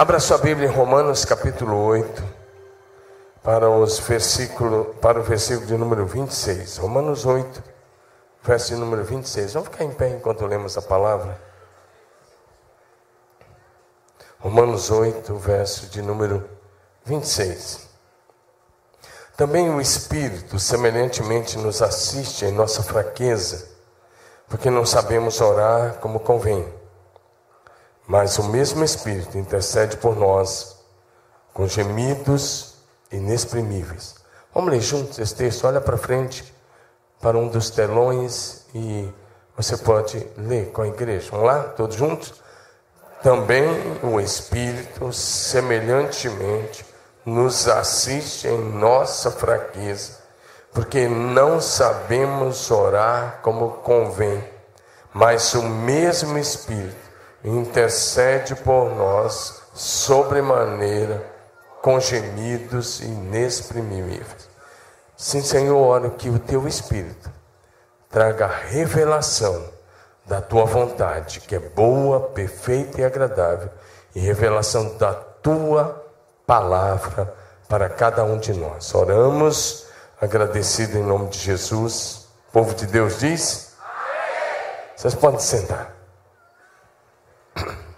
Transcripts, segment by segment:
Abra sua Bíblia em Romanos capítulo 8, para, os versículo, para o versículo de número 26. Romanos 8, verso de número 26. Vamos ficar em pé enquanto lemos a palavra. Romanos 8, verso de número 26. Também o Espírito semelhantemente nos assiste em nossa fraqueza, porque não sabemos orar como convém. Mas o mesmo Espírito intercede por nós com gemidos inexprimíveis. Vamos ler juntos esse texto? Olha para frente, para um dos telões e você pode ler com a igreja. Vamos lá, todos juntos? Também o Espírito semelhantemente nos assiste em nossa fraqueza, porque não sabemos orar como convém, mas o mesmo Espírito intercede por nós sobremaneira com gemidos inexprimíveis. Sim, Senhor, oro que o teu Espírito traga revelação da tua vontade, que é boa, perfeita e agradável, e revelação da tua palavra para cada um de nós. Oramos, agradecido em nome de Jesus. O povo de Deus diz: Amém. Vocês podem sentar.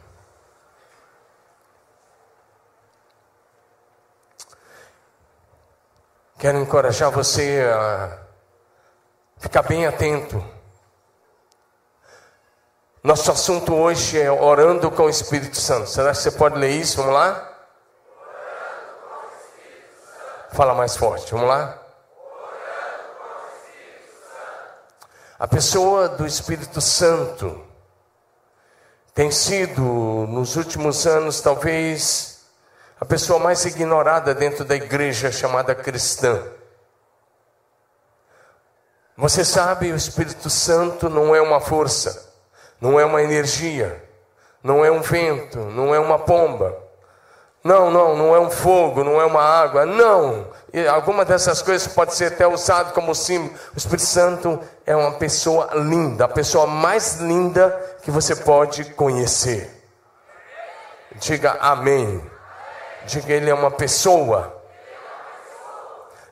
Quero encorajar você a ficar bem atento. Nosso assunto hoje é orando com o Espírito Santo. Será que você pode ler isso? Vamos lá? Fala mais forte, vamos lá? A pessoa do Espírito Santo tem sido, nos últimos anos, talvez a pessoa mais ignorada dentro da igreja chamada cristã. Você sabe, o Espírito Santo não é uma força, não é uma energia, não é um vento, não é uma pomba. Não, não, não é um fogo, não é uma água, não. E alguma dessas coisas pode ser até usado como símbolo. O Espírito Santo é uma pessoa linda, a pessoa mais linda que você pode conhecer. Diga amém. Diga ele é uma pessoa.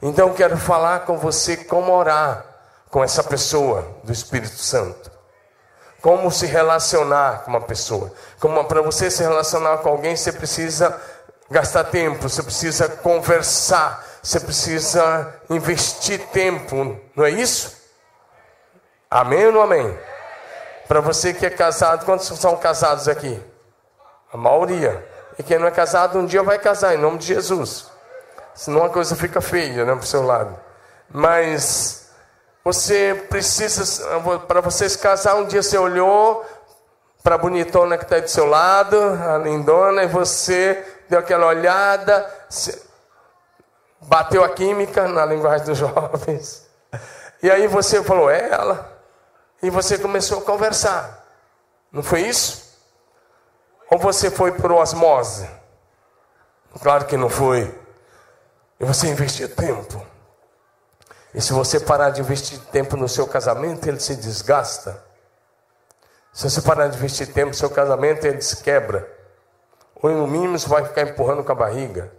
Então quero falar com você como orar com essa pessoa do Espírito Santo. Como se relacionar com uma pessoa. Como para você se relacionar com alguém, você precisa gastar tempo, você precisa conversar, você precisa investir tempo, não é isso? Amém ou não amém? Para você que é casado, quantos são casados aqui? A maioria. E quem não é casado, um dia vai casar, em nome de Jesus. Senão a coisa fica feia, né, para o seu lado. Mas você precisa, para você se casar, um dia você olhou para a bonitona que está do seu lado, a lindona, e você deu aquela olhada, bateu a química na linguagem dos jovens. E aí você falou, é ela. E você começou a conversar. Não foi isso? Ou você foi por osmose? Claro que não foi. E você investiu tempo. E se você parar de investir tempo no seu casamento, ele se desgasta. Se você parar de investir tempo no seu casamento, ele se quebra ou no mínimo você vai ficar empurrando com a barriga.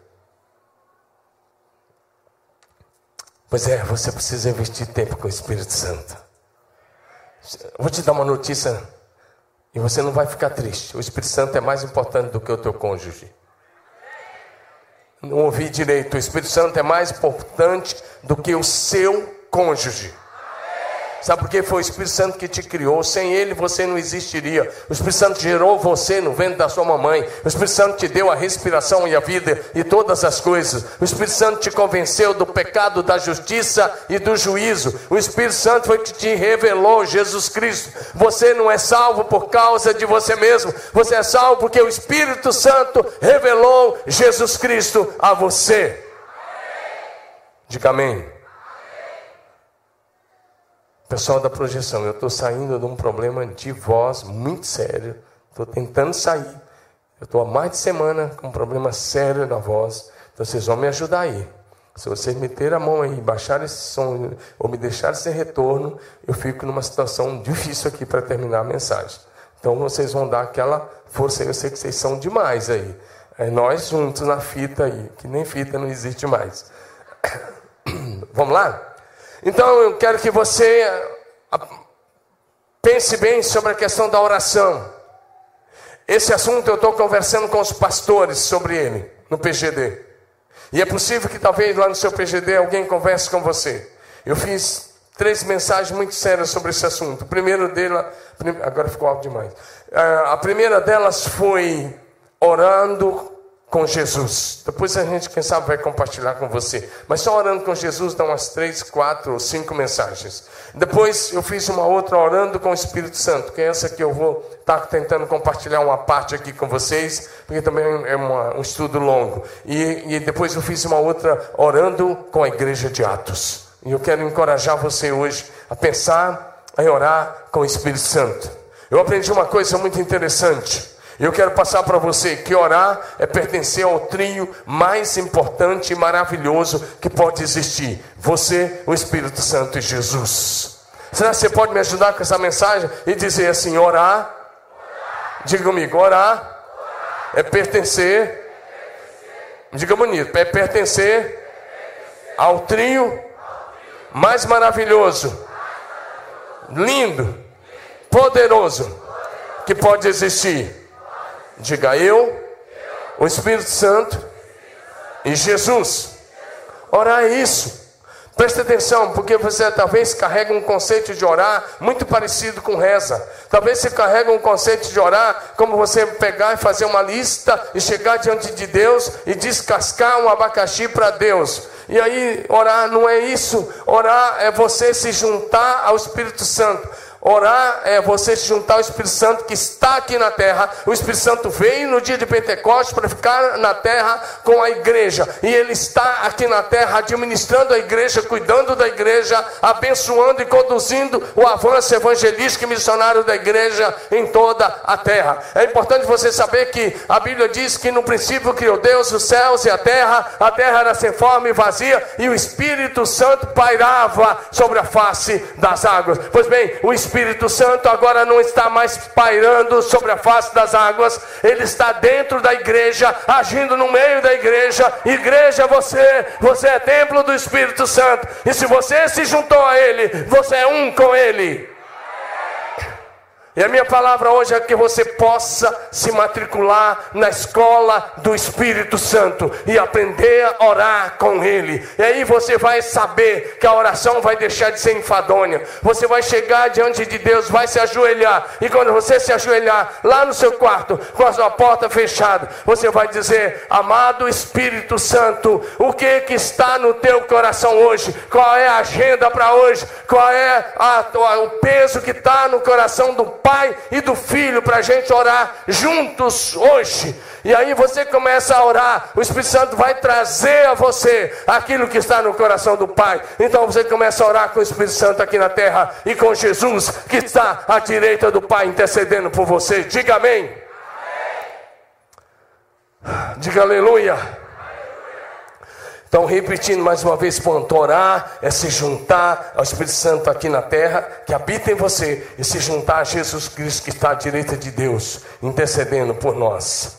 Pois é, você precisa investir tempo com o Espírito Santo. vou te dar uma notícia e você não vai ficar triste. O Espírito Santo é mais importante do que o teu cônjuge. Não ouvi direito. O Espírito Santo é mais importante do que o seu cônjuge. Sabe por quê? Foi o Espírito Santo que te criou. Sem ele você não existiria. O Espírito Santo gerou você no ventre da sua mamãe. O Espírito Santo te deu a respiração e a vida e todas as coisas. O Espírito Santo te convenceu do pecado, da justiça e do juízo. O Espírito Santo foi que te revelou Jesus Cristo. Você não é salvo por causa de você mesmo. Você é salvo porque o Espírito Santo revelou Jesus Cristo a você. Diga amém. Pessoal da projeção, eu estou saindo de um problema de voz muito sério. Estou tentando sair. Eu estou há mais de semana com um problema sério na voz. Então vocês vão me ajudar aí. Se vocês meterem a mão aí, baixar esse som ou me deixar sem retorno, eu fico numa situação difícil aqui para terminar a mensagem. Então vocês vão dar aquela força aí. Eu sei que vocês são demais aí. É nós juntos na fita aí, que nem fita não existe mais. Vamos lá? Então eu quero que você ah, pense bem sobre a questão da oração. Esse assunto eu estou conversando com os pastores sobre ele, no PGD. E é possível que talvez lá no seu PGD alguém converse com você. Eu fiz três mensagens muito sérias sobre esse assunto. O primeiro dela, agora ficou alto demais. Ah, a primeira delas foi orando com Jesus. Depois a gente, quem sabe, vai compartilhar com você. Mas só orando com Jesus dá umas três, quatro ou cinco mensagens. Depois eu fiz uma outra orando com o Espírito Santo, que é essa que eu vou estar tá tentando compartilhar uma parte aqui com vocês, porque também é uma, um estudo longo. E, e depois eu fiz uma outra orando com a igreja de Atos. E eu quero encorajar você hoje a pensar em orar com o Espírito Santo. Eu aprendi uma coisa muito interessante. Eu quero passar para você que orar é pertencer ao trio mais importante e maravilhoso que pode existir: você, o Espírito Santo e Jesus. Será que você pode me ajudar com essa mensagem e dizer assim: orar? orar. Diga comigo: orar, orar. é pertencer. pertencer. Diga bonito: é pertencer, pertencer. ao trio mais maravilhoso, lindo, poderoso que pode existir Diga eu, o Espírito Santo e Jesus. Orar é isso. Preste atenção, porque você talvez carrega um conceito de orar muito parecido com reza. Talvez você carrega um conceito de orar como você pegar e fazer uma lista e chegar diante de Deus e descascar um abacaxi para Deus. E aí, orar não é isso. Orar é você se juntar ao Espírito Santo. Orar é você se juntar ao Espírito Santo que está aqui na terra. O Espírito Santo veio no dia de Pentecostes para ficar na terra com a igreja. E ele está aqui na terra administrando a igreja, cuidando da igreja, abençoando e conduzindo o avanço evangelístico e missionário da igreja em toda a terra. É importante você saber que a Bíblia diz que no princípio criou Deus os céus e a terra. A terra era sem forma e vazia e o Espírito Santo pairava sobre a face das águas. Pois bem, o Espírito Espírito Santo agora não está mais pairando sobre a face das águas, ele está dentro da igreja, agindo no meio da igreja. Igreja, você, você é templo do Espírito Santo, e se você se juntou a ele, você é um com ele. E a minha palavra hoje é que você possa se matricular na escola do Espírito Santo e aprender a orar com Ele. E aí você vai saber que a oração vai deixar de ser enfadonha. Você vai chegar diante de Deus, vai se ajoelhar. E quando você se ajoelhar lá no seu quarto, com a sua porta fechada, você vai dizer: Amado Espírito Santo, o que, que está no teu coração hoje? Qual é a agenda para hoje? Qual é a, o peso que está no coração do Pai e do Filho para a gente orar juntos hoje. E aí você começa a orar, o Espírito Santo vai trazer a você aquilo que está no coração do Pai. Então você começa a orar com o Espírito Santo aqui na terra e com Jesus que está à direita do Pai intercedendo por você. Diga amém. amém. Diga aleluia. Então, repetindo mais uma vez, ponto, orar é se juntar ao Espírito Santo aqui na terra, que habita em você, e se juntar a Jesus Cristo que está à direita de Deus, intercedendo por nós.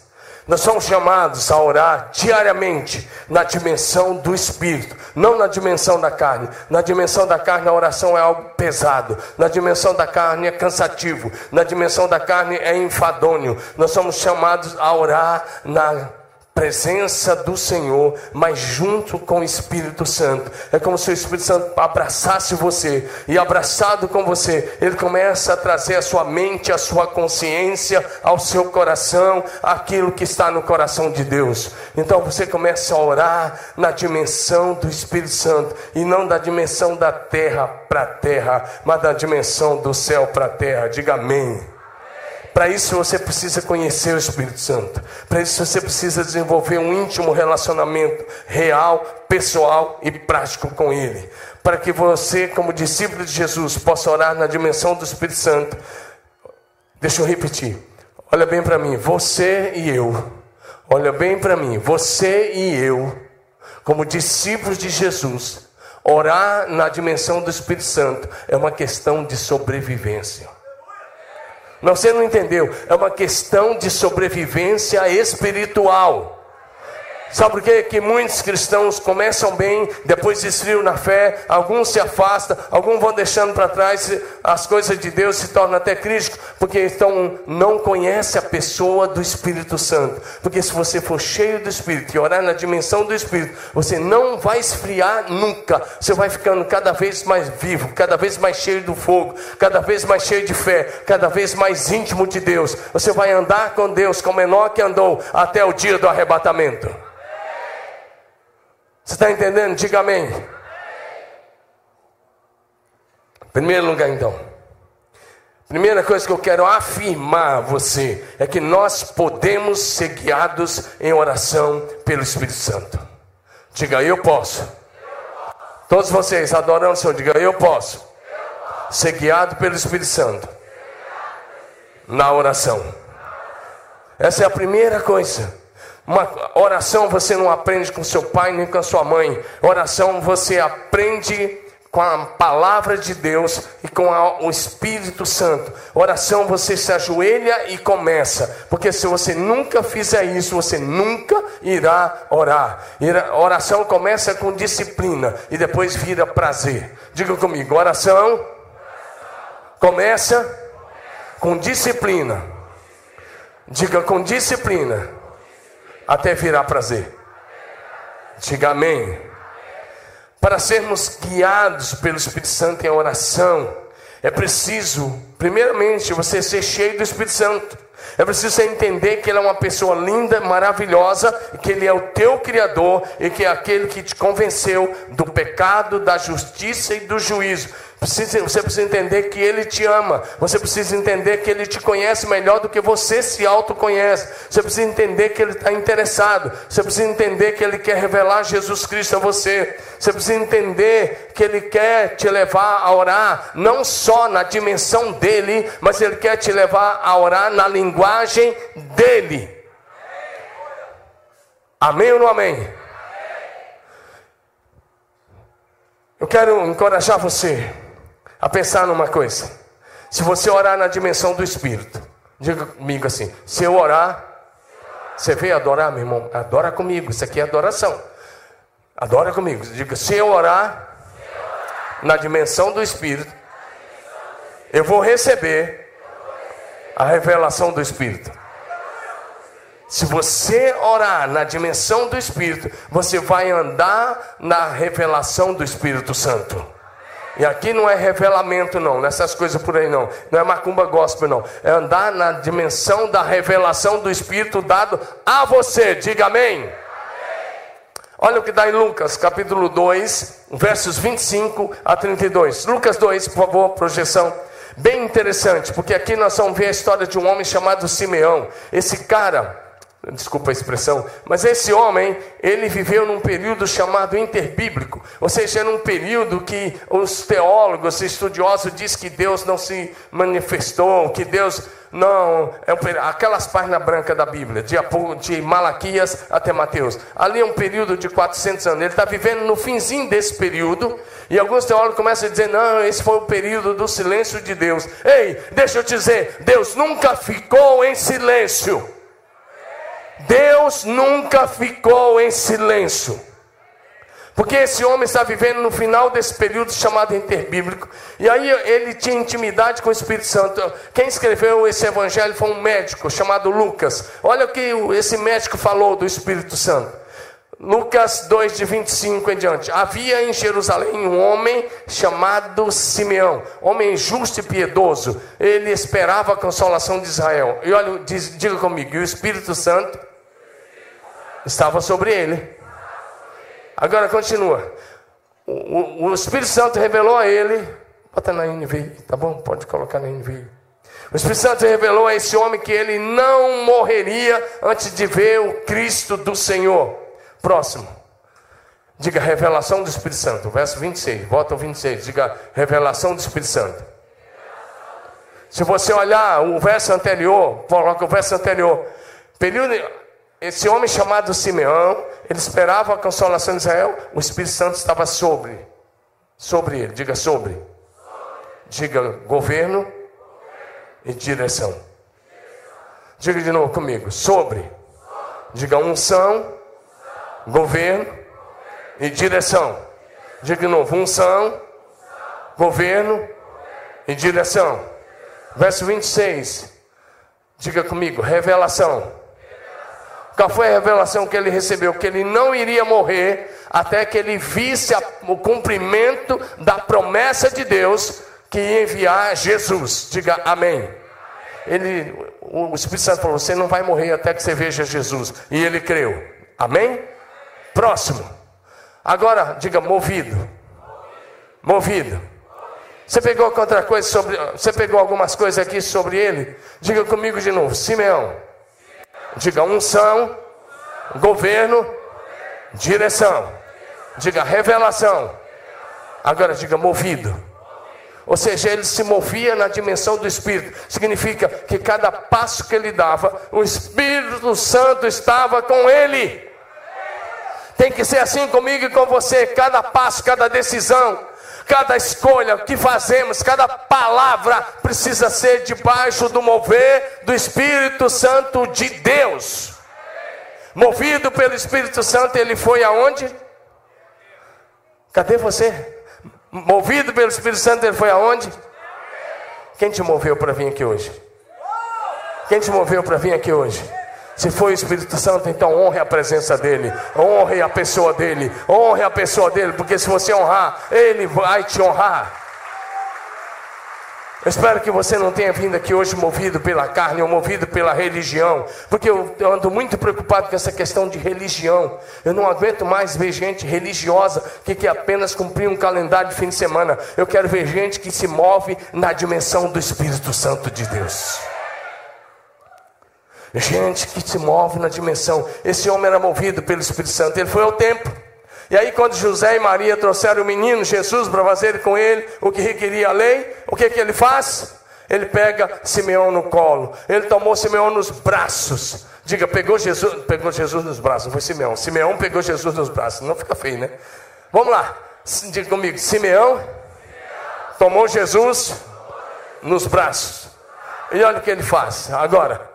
Nós somos chamados a orar diariamente na dimensão do Espírito, não na dimensão da carne. Na dimensão da carne, a oração é algo pesado. Na dimensão da carne, é cansativo. Na dimensão da carne, é enfadônio. Nós somos chamados a orar na presença do Senhor, mas junto com o Espírito Santo. É como se o Espírito Santo abraçasse você e abraçado com você, ele começa a trazer a sua mente, a sua consciência, ao seu coração, aquilo que está no coração de Deus. Então você começa a orar na dimensão do Espírito Santo e não da dimensão da terra para a terra, mas da dimensão do céu para a terra. Diga amém. Para isso você precisa conhecer o Espírito Santo. Para isso você precisa desenvolver um íntimo relacionamento real, pessoal e prático com Ele. Para que você, como discípulo de Jesus, possa orar na dimensão do Espírito Santo. Deixa eu repetir. Olha bem para mim, você e eu. Olha bem para mim, você e eu, como discípulos de Jesus, orar na dimensão do Espírito Santo é uma questão de sobrevivência. Você não entendeu? É uma questão de sobrevivência espiritual. Sabe por quê? Que muitos cristãos começam bem, depois esfriam na fé, alguns se afastam, alguns vão deixando para trás as coisas de Deus, se tornam até críticos, porque então não conhece a pessoa do Espírito Santo. Porque se você for cheio do Espírito e orar na dimensão do Espírito, você não vai esfriar nunca. Você vai ficando cada vez mais vivo, cada vez mais cheio do fogo, cada vez mais cheio de fé, cada vez mais íntimo de Deus. Você vai andar com Deus como menor que andou até o dia do arrebatamento. Você está entendendo? Diga amém. Primeiro lugar, então. Primeira coisa que eu quero afirmar a você é que nós podemos ser guiados em oração pelo Espírito Santo. Diga, eu posso. Todos vocês adorando o Senhor, diga, eu posso. Ser guiado pelo Espírito Santo na oração. Essa é a primeira coisa. Uma oração você não aprende com seu pai nem com a sua mãe. Oração você aprende com a palavra de Deus e com a, o Espírito Santo. Oração você se ajoelha e começa, porque se você nunca fizer isso, você nunca irá orar. Oração começa com disciplina e depois vira prazer. Diga comigo, oração começa com disciplina. Diga com disciplina até virar prazer. Diga amém. Para sermos guiados pelo Espírito Santo em oração, é preciso, primeiramente, você ser cheio do Espírito Santo. É preciso você entender que Ele é uma pessoa linda, maravilhosa, que Ele é o teu Criador e que é aquele que te convenceu do pecado, da justiça e do juízo. Você precisa entender que Ele te ama. Você precisa entender que Ele te conhece melhor do que você se autoconhece. Você precisa entender que Ele está interessado. Você precisa entender que Ele quer revelar Jesus Cristo a você. Você precisa entender que Ele quer te levar a orar, não só na dimensão dele, mas Ele quer te levar a orar na linguagem dele. Amém ou não amém? Eu quero encorajar você a pensar numa coisa. Se você orar na dimensão do Espírito, diga comigo assim: se eu orar, você veio adorar, meu irmão? Adora comigo, isso aqui é adoração. Adora comigo, diga: se eu orar na dimensão do Espírito, eu vou receber a revelação do Espírito. Se você orar na dimensão do Espírito, você vai andar na revelação do Espírito Santo. E aqui não é revelamento, não, nessas coisas por aí, não. Não é macumba gospel, não. É andar na dimensão da revelação do Espírito dado a você. Diga amém. amém. Olha o que dá em Lucas, capítulo 2, versos 25 a 32. Lucas 2, por favor, projeção. Bem interessante, porque aqui nós vamos ver a história de um homem chamado Simeão. Esse cara desculpa a expressão, mas esse homem, ele viveu num período chamado interbíblico, ou seja, era um período que os teólogos, estudiosos dizem que Deus não se manifestou, que Deus não, é um, aquelas páginas brancas da Bíblia, de, de Malaquias até Mateus, ali é um período de 400 anos, ele está vivendo no finzinho desse período, e alguns teólogos começam a dizer, não, esse foi o período do silêncio de Deus, ei, deixa eu te dizer, Deus nunca ficou em silêncio, Deus nunca ficou em silêncio. Porque esse homem está vivendo no final desse período chamado interbíblico. E aí ele tinha intimidade com o Espírito Santo. Quem escreveu esse evangelho foi um médico chamado Lucas. Olha o que esse médico falou do Espírito Santo. Lucas 2, de 25 em diante. Havia em Jerusalém um homem chamado Simeão, homem justo e piedoso. Ele esperava a consolação de Israel. E olha, diz, diga comigo, e o Espírito Santo estava sobre ele. Agora continua. O, o, Espírito Santo revelou a ele. Bota na NVI, tá bom? Pode colocar na NVI. O Espírito Santo revelou a esse homem que ele não morreria antes de ver o Cristo do Senhor. Próximo. Diga revelação do Espírito Santo. Verso 26. Volta ao 26. Diga revelação do Espírito Santo. Se você olhar o verso anterior, coloca o verso anterior. Período esse homem chamado Simeão, ele esperava a consolação de Israel, o Espírito Santo estava sobre, sobre ele, diga sobre. Diga governo e direção. Diga de novo comigo. Sobre. Diga unção, governo e direção. Diga de novo. Unção, governo e direção. Verso 26. Diga comigo. Revelação. Qual foi a revelação que ele recebeu? Que ele não iria morrer até que ele visse o cumprimento da promessa de Deus que ia enviar Jesus. Diga amém. Ele, o Espírito Santo falou: Você não vai morrer até que você veja Jesus. E ele creu. Amém? Próximo. Agora, diga movido. Movido. Você pegou outra coisa sobre. Você pegou algumas coisas aqui sobre ele? Diga comigo de novo. Simeão. Diga unção, governo, direção. Diga revelação. Agora diga movido. Ou seja, ele se movia na dimensão do Espírito. Significa que cada passo que ele dava, o Espírito Santo estava com ele. Tem que ser assim comigo e com você. Cada passo, cada decisão, cada escolha que fazemos, cada palavra precisa ser debaixo do mover do Espírito Santo de Deus. Movido pelo Espírito Santo, ele foi aonde? Cadê você? Movido pelo Espírito Santo, ele foi aonde? Quem te moveu para vir aqui hoje? Quem te moveu para vir aqui hoje? Se foi o Espírito Santo, então honre a presença dele, honre a pessoa dele, honre a pessoa dele, porque se você honrar, ele vai te honrar. Eu espero que você não tenha vindo aqui hoje movido pela carne ou movido pela religião, porque eu, eu, ando muito preocupado com essa questão de religião. Eu não aguento mais ver gente religiosa que quer apenas cumprir um calendário de fim de semana. Eu quero ver gente que se move na dimensão do Espírito Santo de Deus. Gente que se move na dimensão. Esse homem era movido pelo Espírito Santo. Ele foi ao templo. E aí, quando José e Maria trouxeram o menino Jesus para fazer com ele o que requeria a lei, o que, que ele faz? Ele pega Simeão no colo. Ele tomou Simeão nos braços. Diga, pegou Jesus, pegou Jesus nos braços. Não foi Simeão. Simeão pegou Jesus nos braços. Não fica feio, né? Vamos lá. Diga comigo. Simeão tomou Jesus nos braços. E olha o que ele faz. Agora,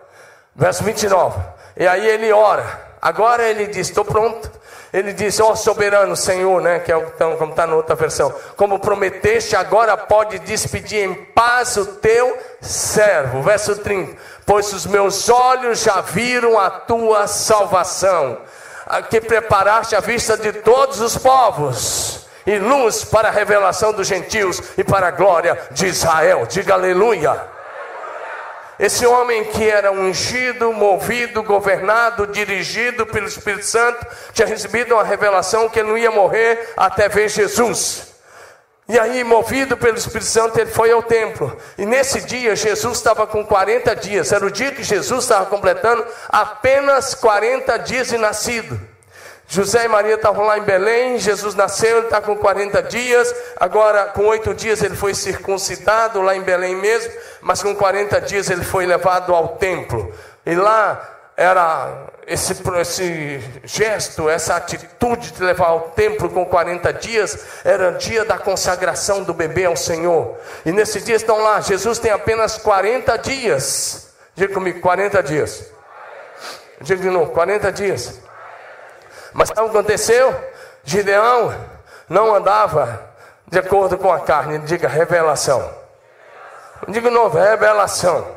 Verso 29. E aí ele ora. Agora ele diz: Estou pronto. Ele diz: Ó oh, soberano Senhor, né? Que é então, como está na outra versão. Como prometeste, agora pode despedir em paz o teu servo. Verso 30. Pois os meus olhos já viram a tua salvação, que preparaste à vista de todos os povos, e luz para a revelação dos gentios e para a glória de Israel. Diga aleluia. Esse homem que era ungido, movido, governado, dirigido pelo Espírito Santo, tinha recebido uma revelação que ele não ia morrer até ver Jesus. E aí, movido pelo Espírito Santo, ele foi ao templo. E nesse dia, Jesus estava com 40 dias. Era o dia que Jesus estava completando apenas 40 dias de nascido. José e Maria estavam lá em Belém, Jesus nasceu, ele está com 40 dias, agora com oito dias ele foi circuncidado lá em Belém mesmo, mas com 40 dias ele foi levado ao templo. E lá era esse, esse gesto, essa atitude de levar ao templo com 40 dias, era dia da consagração do bebê ao Senhor. E nesse dia estão lá, Jesus tem apenas 40 dias. Diga comigo, 40 dias. Diga de novo, 40 dias. Mas o que aconteceu? Gideão não andava de acordo com a carne, diga revelação. Diga novo, revelação.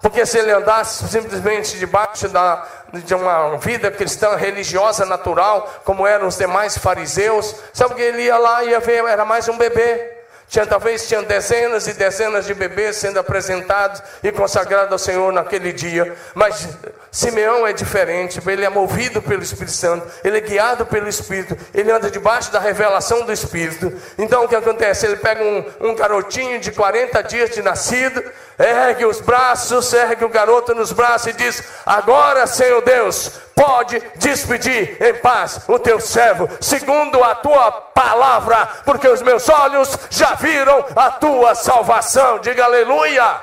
Porque se ele andasse simplesmente debaixo da, de uma vida cristã religiosa natural, como eram os demais fariseus, sabe que ele ia lá e ia ver, era mais um bebê. Tinha, talvez tinha dezenas e dezenas de bebês sendo apresentados e consagrados ao Senhor naquele dia. Mas Simeão é diferente, ele é movido pelo Espírito Santo, ele é guiado pelo Espírito, ele anda debaixo da revelação do Espírito. Então o que acontece? Ele pega um, um garotinho de 40 dias de nascido, ergue os braços, ergue o garoto nos braços e diz: Agora, Senhor Deus, pode despedir em paz o teu servo, segundo a tua palavra, porque os meus olhos já viram a tua salvação. Diga aleluia.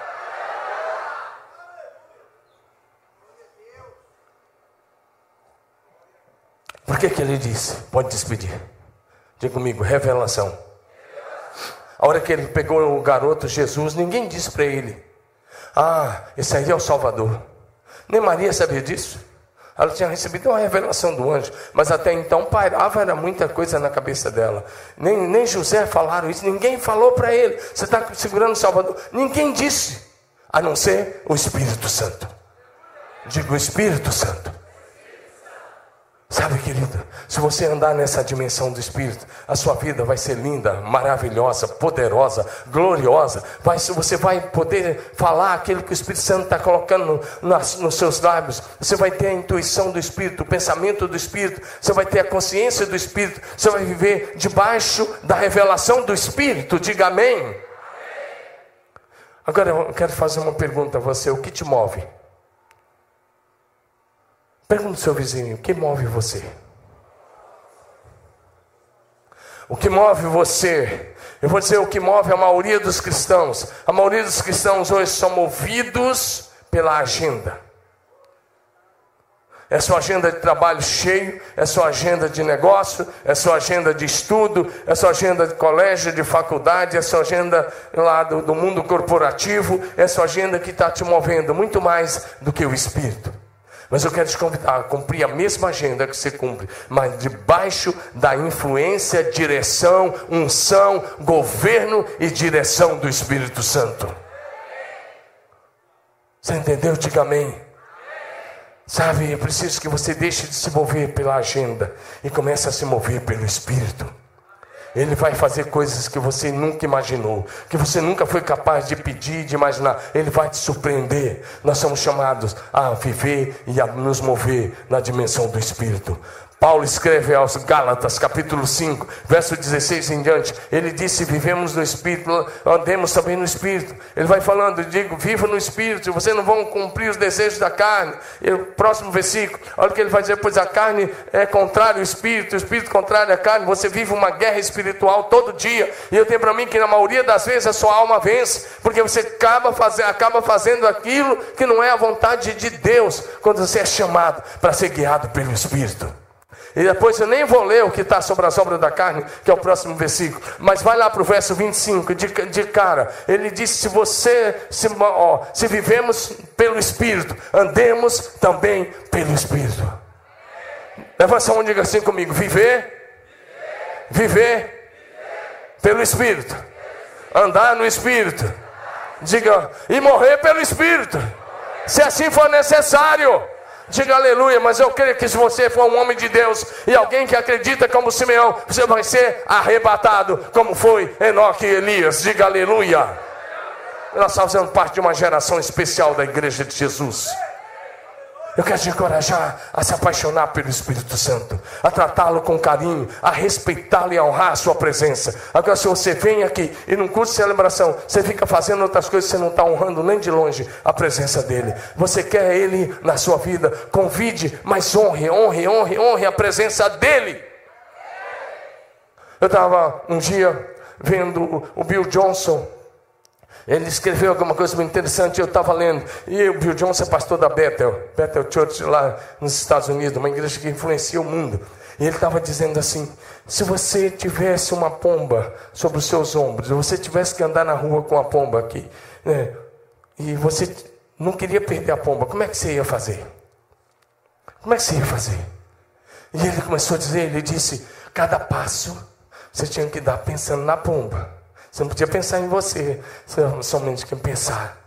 Por que, que ele disse? Pode despedir. Diga comigo, revelação. A hora que ele pegou o garoto Jesus, ninguém disse para ele: Ah, esse aí é o Salvador. Nem Maria sabia disso. Ela tinha recebido uma revelação do anjo, mas até então pairava era muita coisa na cabeça dela. Nem, nem José falaram isso, ninguém falou para ele. Você está segurando o Salvador? Ninguém disse, a não ser o Espírito Santo. Digo, o Espírito Santo. Sabe, querido, se você andar nessa dimensão do Espírito, a sua vida vai ser linda, maravilhosa, poderosa, gloriosa. Vai, você vai poder falar aquilo que o Espírito Santo está colocando nas, nos seus lábios. Você vai ter a intuição do Espírito, o pensamento do Espírito. Você vai ter a consciência do Espírito. Você vai viver debaixo da revelação do Espírito. Diga amém. Agora eu quero fazer uma pergunta a você: o que te move? Pergunta ao seu vizinho: o que move você? O que move você? Eu vou dizer o que move a maioria dos cristãos. A maioria dos cristãos hoje são movidos pela agenda. É sua agenda de trabalho cheio, é sua agenda de negócio, é sua agenda de estudo, é sua agenda de colégio, de faculdade, é sua agenda lá do, do mundo corporativo, é sua agenda que está te movendo muito mais do que o Espírito. Mas eu quero te convidar a cumprir a mesma agenda que você cumpre, mas debaixo da influência, direção, unção, governo e direção do Espírito Santo. Você entendeu? Diga amém. Sabe, é preciso que você deixe de se mover pela agenda e comece a se mover pelo Espírito. Ele vai fazer coisas que você nunca imaginou, que você nunca foi capaz de pedir, de imaginar. Ele vai te surpreender. Nós somos chamados a viver e a nos mover na dimensão do Espírito. Paulo escreve aos Gálatas, capítulo 5, verso 16 em diante. Ele disse: Vivemos no Espírito, andemos também no Espírito. Ele vai falando, digo, viva no Espírito, vocês não vão cumprir os desejos da carne. E próximo versículo, olha o que ele vai dizer: Pois a carne é contrária ao Espírito, o Espírito contrário à carne. Você vive uma guerra espiritual todo dia. E eu tenho para mim que na maioria das vezes a sua alma vence, porque você acaba, acaba fazendo aquilo que não é a vontade de Deus, quando você é chamado para ser guiado pelo Espírito. E depois eu nem vou ler o que está sobre as obras da carne, que é o próximo versículo. Mas vai lá para o verso 25, de, de cara. Ele disse: se você, se, ó, se vivemos pelo Espírito, andemos também pelo Espírito. Levanta a mão e diga assim comigo: viver, viver pelo Espírito, andar no Espírito. Diga, e morrer pelo Espírito, se assim for necessário. Diga aleluia, mas eu creio que se você for um homem de Deus e alguém que acredita como Simeão, você vai ser arrebatado, como foi Enoque e Elias. Diga aleluia. Nós estamos fazendo parte de uma geração especial da igreja de Jesus. Eu quero te encorajar a se apaixonar pelo Espírito Santo, a tratá-lo com carinho, a respeitá-lo e a honrar a sua presença. Agora, se você vem aqui e num curso de celebração, você fica fazendo outras coisas, você não está honrando nem de longe a presença dele. Você quer ele na sua vida, convide, mas honre, honre, honre, honre a presença dele. Eu estava um dia vendo o Bill Johnson ele escreveu alguma coisa muito interessante, eu estava lendo. E o Bill Johnson é pastor da Bethel, Bethel Church lá nos Estados Unidos, uma igreja que influencia o mundo. E ele estava dizendo assim: se você tivesse uma pomba sobre os seus ombros, se você tivesse que andar na rua com a pomba aqui, né, e você não queria perder a pomba, como é que você ia fazer? Como é que você ia fazer? E ele começou a dizer: ele disse, cada passo você tinha que dar pensando na pomba. Você não podia pensar em você, somente que pensar.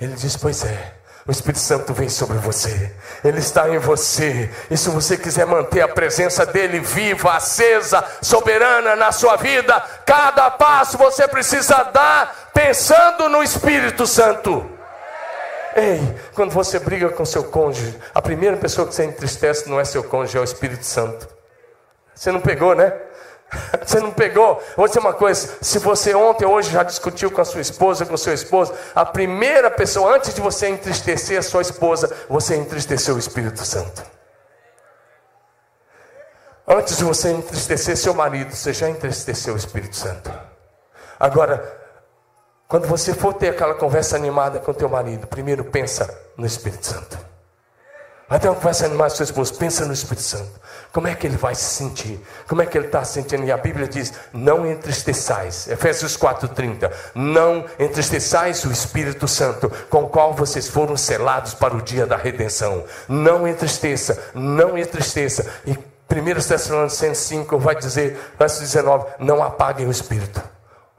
Ele diz: Pois é, o Espírito Santo vem sobre você, ele está em você. E se você quiser manter a presença dele viva, acesa, soberana na sua vida, cada passo você precisa dar pensando no Espírito Santo. Ei, quando você briga com seu cônjuge, a primeira pessoa que você entristece não é seu cônjuge, é o Espírito Santo. Você não pegou, né? Você não pegou? Vou dizer uma coisa: se você ontem ou hoje já discutiu com a sua esposa, com o seu esposo, a primeira pessoa, antes de você entristecer a sua esposa, você entristeceu o Espírito Santo. Antes de você entristecer seu marido, você já entristeceu o Espírito Santo. Agora, quando você for ter aquela conversa animada com teu marido, primeiro pensa no Espírito Santo. Até uma conversa animada com seu esposo, pensa no Espírito Santo. Como é que ele vai se sentir? Como é que ele está se sentindo? E a Bíblia diz: não entristeçais. Efésios 4,30. Não entristeçais o Espírito Santo, com o qual vocês foram selados para o dia da redenção. Não entristeça, não entristeça. E 1 Tessalonicenses 5 vai dizer, verso 19: não apaguem o Espírito.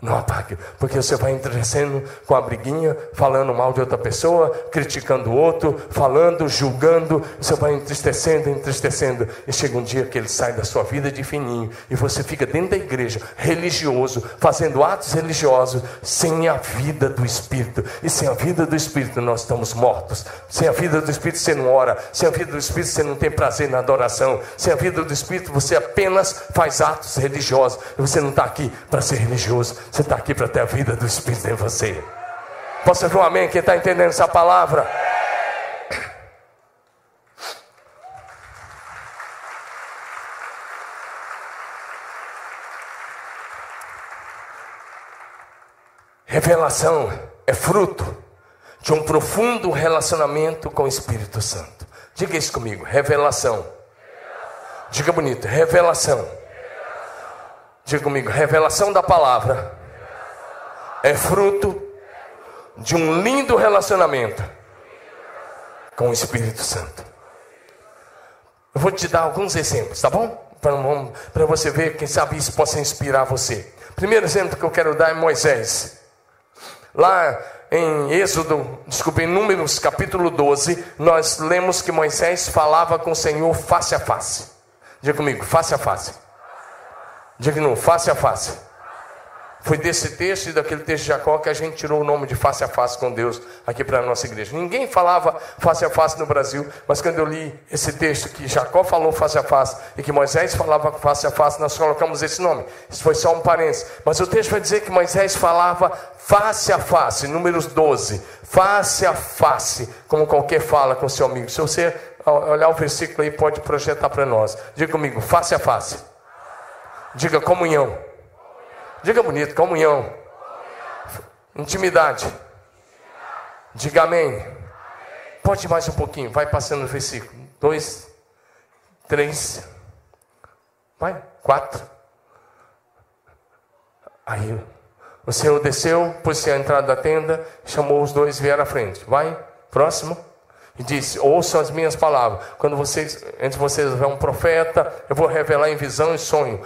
Não apague, porque você vai entristecendo com a briguinha, falando mal de outra pessoa, criticando o outro, falando, julgando, você vai entristecendo, entristecendo, e chega um dia que ele sai da sua vida de fininho, e você fica dentro da igreja, religioso, fazendo atos religiosos, sem a vida do Espírito, e sem a vida do Espírito nós estamos mortos, sem a vida do Espírito você não ora, sem a vida do Espírito você não tem prazer na adoração, sem a vida do Espírito você apenas faz atos religiosos, e você não está aqui para ser religioso, você está aqui para ter a vida do Espírito em você. Posso ouvir um amém? Quem está entendendo essa palavra? Revelação é fruto de um profundo relacionamento com o Espírito Santo. Diga isso comigo: revelação. Diga bonito: revelação. Diga comigo: revelação da palavra é fruto de um lindo relacionamento com o Espírito Santo. Eu vou te dar alguns exemplos, tá bom? Para você ver, quem sabe isso possa inspirar você. Primeiro exemplo que eu quero dar é Moisés. Lá em Êxodo, desculpe, em Números capítulo 12, nós lemos que Moisés falava com o Senhor face a face. Diga comigo, face a face. Diga não, face a face. Foi desse texto e daquele texto de Jacó que a gente tirou o nome de face a face com Deus aqui para a nossa igreja. Ninguém falava face a face no Brasil, mas quando eu li esse texto que Jacó falou face a face e que Moisés falava face a face, nós colocamos esse nome. Isso foi só um parênteses. Mas o texto vai dizer que Moisés falava face a face, números 12. Face a face, como qualquer fala com seu amigo. Se você olhar o versículo aí, pode projetar para nós. Diga comigo, face a face. Diga comunhão. Diga bonito, comunhão. Intimidade. Diga amém. Pode mais um pouquinho, vai passando o versículo. Dois, três, vai, quatro. Aí o Senhor desceu, pôs-se à entrada da tenda, chamou os dois, vieram à frente. Vai, próximo. E disse: Ouçam as minhas palavras. Quando vocês, entre vocês houver um profeta, eu vou revelar em visão e sonho.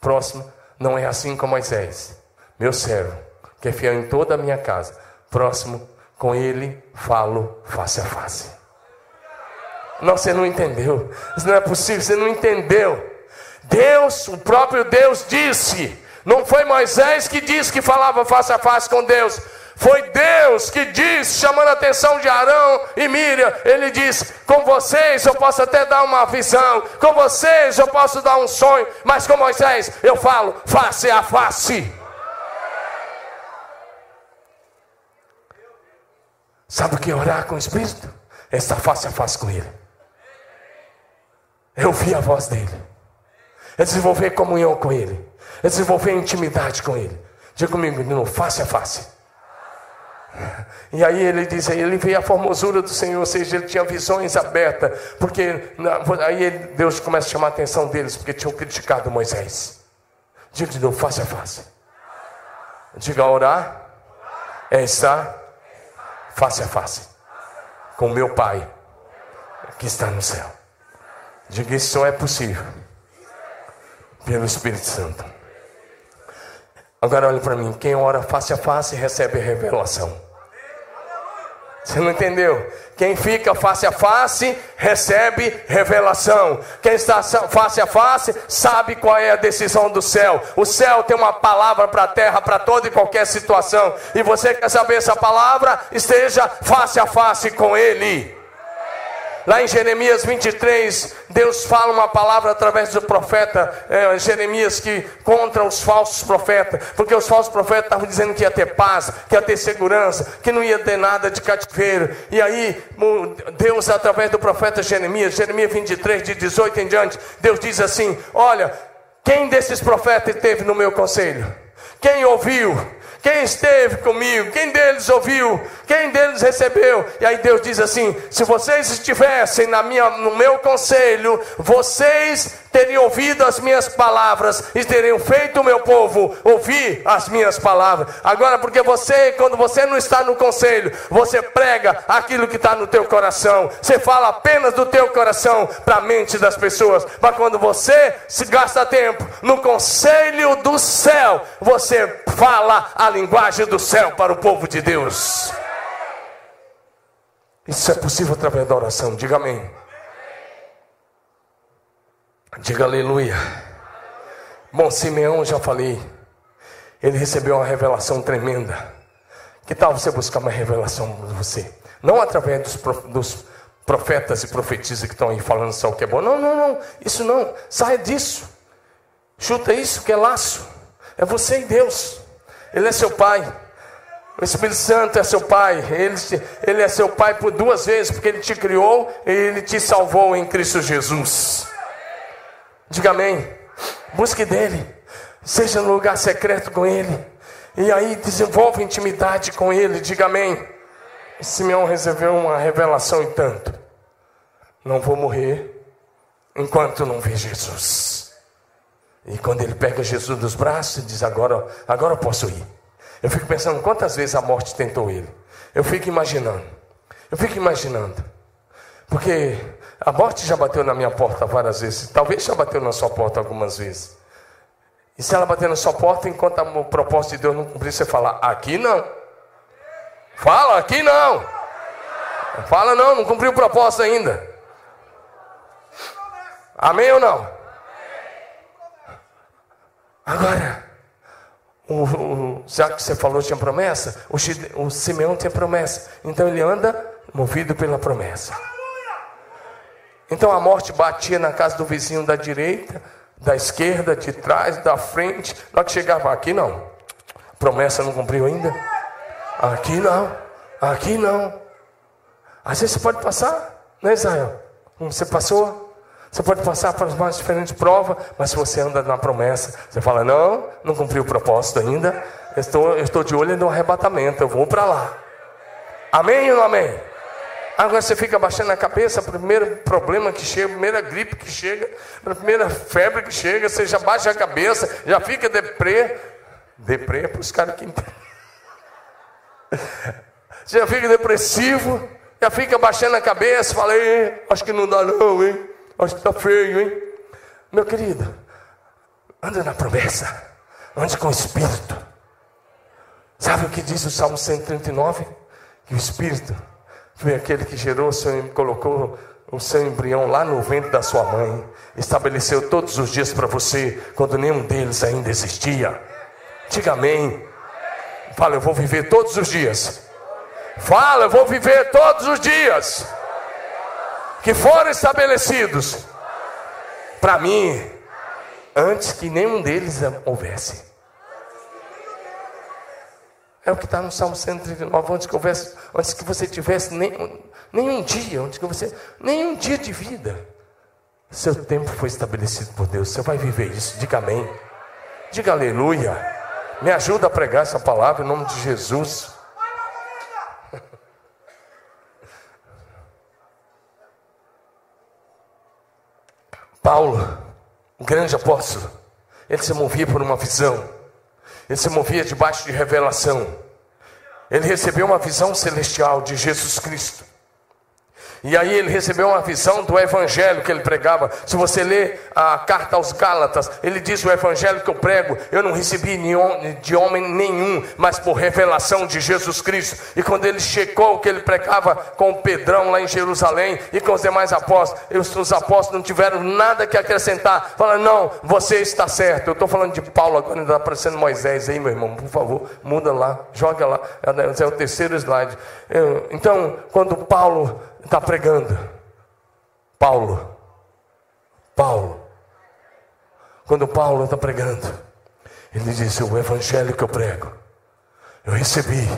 Próximo não é assim com Moisés, meu servo, que é fiel em toda a minha casa. Próximo, com ele falo face a face. Não, você não entendeu. Isso não é possível, você não entendeu. Deus, o próprio Deus disse. Não foi Moisés que disse que falava face a face com Deus. Foi Deus que disse, chamando a atenção de Arão e Miriam, ele disse: Com vocês eu posso até dar uma visão, com vocês eu posso dar um sonho, mas com Moisés eu falo face a face. Sabe o que é orar com o Espírito? É estar face a face com Ele. É ouvir a voz dele. É desenvolver comunhão com Ele. É desenvolver intimidade com Ele. Diga comigo, não, face a face. E aí ele diz, ele vê a formosura do Senhor, ou seja, ele tinha visões abertas, porque aí Deus começa a chamar a atenção deles, porque tinham criticado Moisés. Diga de novo, face a face. Diga orar é estar face a face com meu Pai que está no céu. Diga isso só é possível pelo Espírito Santo. Agora olhe para mim, quem ora face a face recebe revelação. Você não entendeu? Quem fica face a face recebe revelação. Quem está face a face sabe qual é a decisão do céu. O céu tem uma palavra para a terra, para toda e qualquer situação. E você quer saber essa palavra? Esteja face a face com Ele. Lá em Jeremias 23, Deus fala uma palavra através do profeta é, Jeremias que contra os falsos profetas, porque os falsos profetas estavam dizendo que ia ter paz, que ia ter segurança, que não ia ter nada de cativeiro. E aí, Deus, através do profeta Jeremias, Jeremias 23, de 18 em diante, Deus diz assim: Olha, quem desses profetas teve no meu conselho? Quem ouviu? Quem esteve comigo? Quem deles ouviu? Quem deles recebeu? E aí Deus diz assim: se vocês estivessem na minha, no meu conselho, vocês teriam ouvido as minhas palavras e teriam feito o meu povo ouvir as minhas palavras. Agora, porque você, quando você não está no conselho, você prega aquilo que está no teu coração. Você fala apenas do teu coração para a mente das pessoas. Mas quando você se gasta tempo no conselho do céu, você fala a linguagem do céu para o povo de Deus. Isso é possível através da oração. Diga amém. Diga aleluia. Bom, Simeão, já falei, ele recebeu uma revelação tremenda. Que tal você buscar uma revelação de você? Não através dos, dos profetas e profetisas que estão aí falando só o que é bom. Não, não, não. Isso não. Saia disso. Chuta isso que é laço. É você e Deus. Ele é seu pai. O Espírito Santo é seu pai. Ele, ele é seu pai por duas vezes, porque ele te criou e ele te salvou em Cristo Jesus. Diga amém. Busque dele. Seja no lugar secreto com ele. E aí desenvolva intimidade com ele. Diga amém. Simeão recebeu uma revelação e tanto. Não vou morrer enquanto não ver Jesus. E quando ele pega Jesus dos braços e diz: Agora, agora eu posso ir. Eu fico pensando quantas vezes a morte tentou ele. Eu fico imaginando. Eu fico imaginando. Porque a morte já bateu na minha porta várias vezes. Talvez já bateu na sua porta algumas vezes. E se ela bater na sua porta, enquanto o propósito de Deus não cumprir, você fala: aqui não. Fala, aqui não. Fala, não, não cumpriu o propósito ainda. Amém ou não? Agora, o, o, já que você falou tinha promessa, o, o Simeão tinha promessa. Então ele anda movido pela promessa. Então a morte batia na casa do vizinho da direita, da esquerda, de trás, da frente. Na hora que chegava aqui, não. Promessa não cumpriu ainda? Aqui não. Aqui não. Às vezes você pode passar, né, Israel? Como você passou? Você pode passar para as mais diferentes provas, mas se você anda na promessa, você fala: Não, não cumpri o propósito ainda. Estou, eu estou de olho no arrebatamento, eu vou para lá. Amém ou não amém? Agora você fica baixando a cabeça, primeiro problema que chega, primeira gripe que chega, primeira febre que chega, você já baixa a cabeça, já fica deprê. Deprê é para os caras que entendem. Você já fica depressivo, já fica baixando a cabeça, fala, acho que não dá não, hein? Acho que está feio, hein? Meu querido, anda na promessa, ande com o Espírito. Sabe o que diz o Salmo 139? Que o Espírito foi aquele que gerou, seu, colocou o seu embrião lá no ventre da sua mãe, estabeleceu todos os dias para você, quando nenhum deles ainda existia. Diga amém. Fala, eu vou viver todos os dias. Fala, eu vou viver todos os dias que foram estabelecidos para mim, antes que nenhum deles houvesse. É o que está no Salmo 139, antes que, houvesse, antes que você tivesse nenhum dia, antes que você, nenhum dia de vida. Seu tempo foi estabelecido por Deus. Você vai viver isso. Diga amém. Diga aleluia. Me ajuda a pregar essa palavra em nome de Jesus. Paulo, o grande apóstolo, ele se movia por uma visão. Ele se movia debaixo de revelação. Ele recebeu uma visão celestial de Jesus Cristo. E aí ele recebeu uma visão do evangelho que ele pregava. Se você ler a carta aos Gálatas, ele diz: O evangelho que eu prego, eu não recebi de homem nenhum, mas por revelação de Jesus Cristo. E quando ele checou o que ele pregava com Pedrão lá em Jerusalém e com os demais apóstolos, os apóstolos não tiveram nada que acrescentar. Falaram: Não, você está certo. Eu estou falando de Paulo agora, ainda está aparecendo Moisés aí, meu irmão. Por favor, muda lá, joga lá. É o terceiro slide. Então, quando Paulo está pregando. Paulo. Paulo. Quando Paulo está pregando, ele diz: O evangelho que eu prego, eu recebi